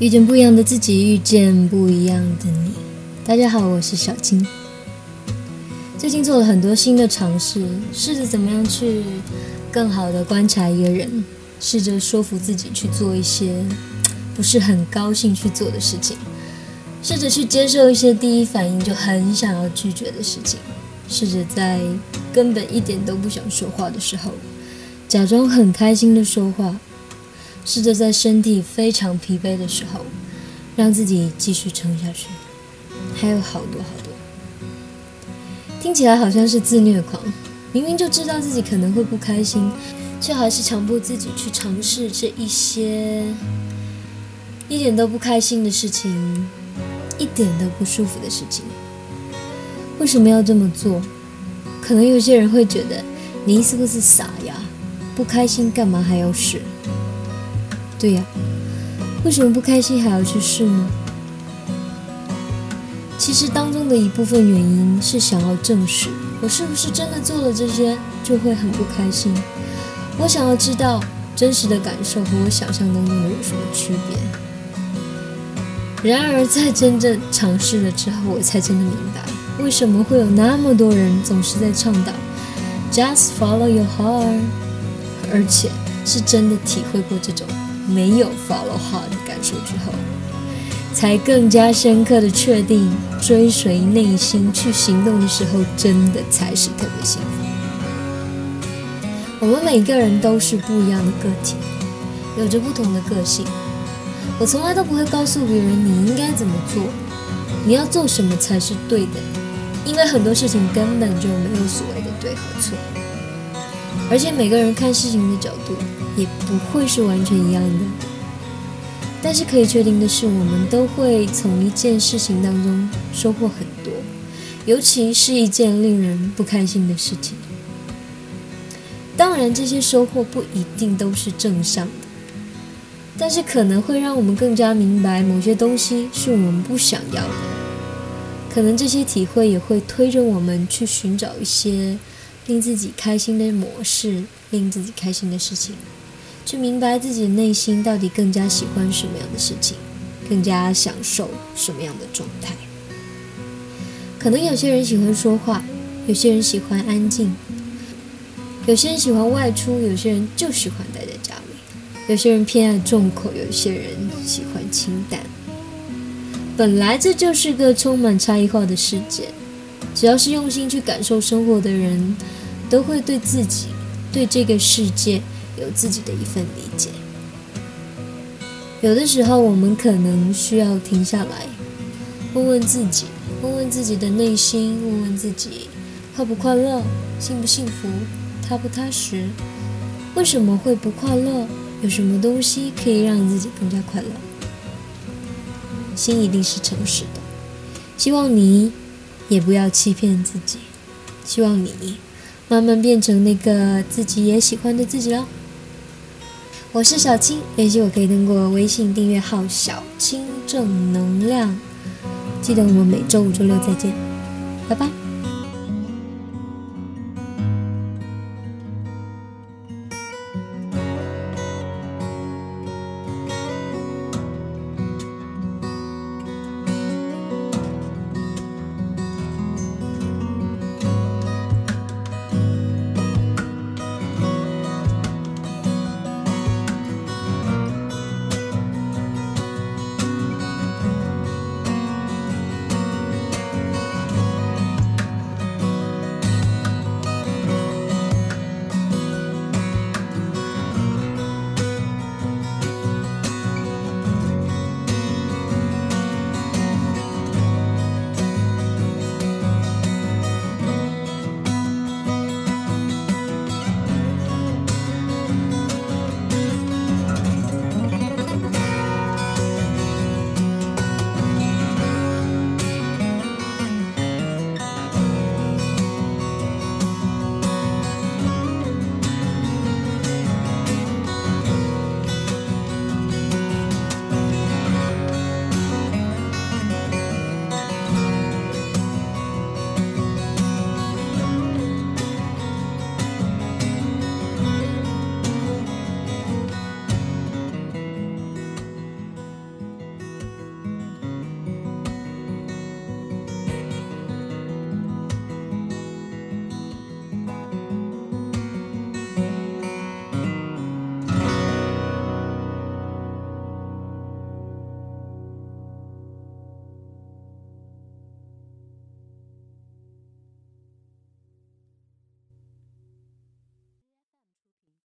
遇见不一样的自己，遇见不一样的你。大家好，我是小金。最近做了很多新的尝试，试着怎么样去更好的观察一个人，试着说服自己去做一些不是很高兴去做的事情，试着去接受一些第一反应就很想要拒绝的事情，试着在根本一点都不想说话的时候，假装很开心的说话。试着在身体非常疲惫的时候，让自己继续撑下去。还有好多好多，听起来好像是自虐狂。明明就知道自己可能会不开心，却还是强迫自己去尝试这一些一点都不开心的事情，一点都不舒服的事情。为什么要这么做？可能有些人会觉得你是不是傻呀？不开心干嘛还要试？对呀，为什么不开心还要去试呢？其实当中的一部分原因是想要证实我是不是真的做了这些就会很不开心。我想要知道真实的感受和我想象当中的有什么区别。然而在真正尝试了之后，我才真的明白为什么会有那么多人总是在倡导 “just follow your heart”，而且是真的体会过这种。没有 follow hard 的感受之后，才更加深刻的确定，追随内心去行动的时候，真的才是特别幸福。我们每个人都是不一样的个体，有着不同的个性。我从来都不会告诉别人你应该怎么做，你要做什么才是对的，因为很多事情根本就没有所谓的对和错，而且每个人看事情的角度。也不会是完全一样的，但是可以确定的是，我们都会从一件事情当中收获很多，尤其是一件令人不开心的事情。当然，这些收获不一定都是正向的，但是可能会让我们更加明白某些东西是我们不想要的。可能这些体会也会推着我们去寻找一些令自己开心的模式，令自己开心的事情。去明白自己的内心到底更加喜欢什么样的事情，更加享受什么样的状态。可能有些人喜欢说话，有些人喜欢安静，有些人喜欢外出，有些人就喜欢待在家里，有些人偏爱重口，有些人喜欢清淡。本来这就是个充满差异化的世界，只要是用心去感受生活的人，都会对自己、对这个世界。有自己的一份理解。有的时候，我们可能需要停下来，问问自己，问问自己的内心，问问自己快不快乐，幸不幸福，踏不踏实，为什么会不快乐？有什么东西可以让自己更加快乐？心一定是诚实的。希望你也不要欺骗自己。希望你慢慢变成那个自己也喜欢的自己了。我是小青，联系我可以通过微信订阅号“小青正能量”。记得我们每周五、周六再见，拜拜。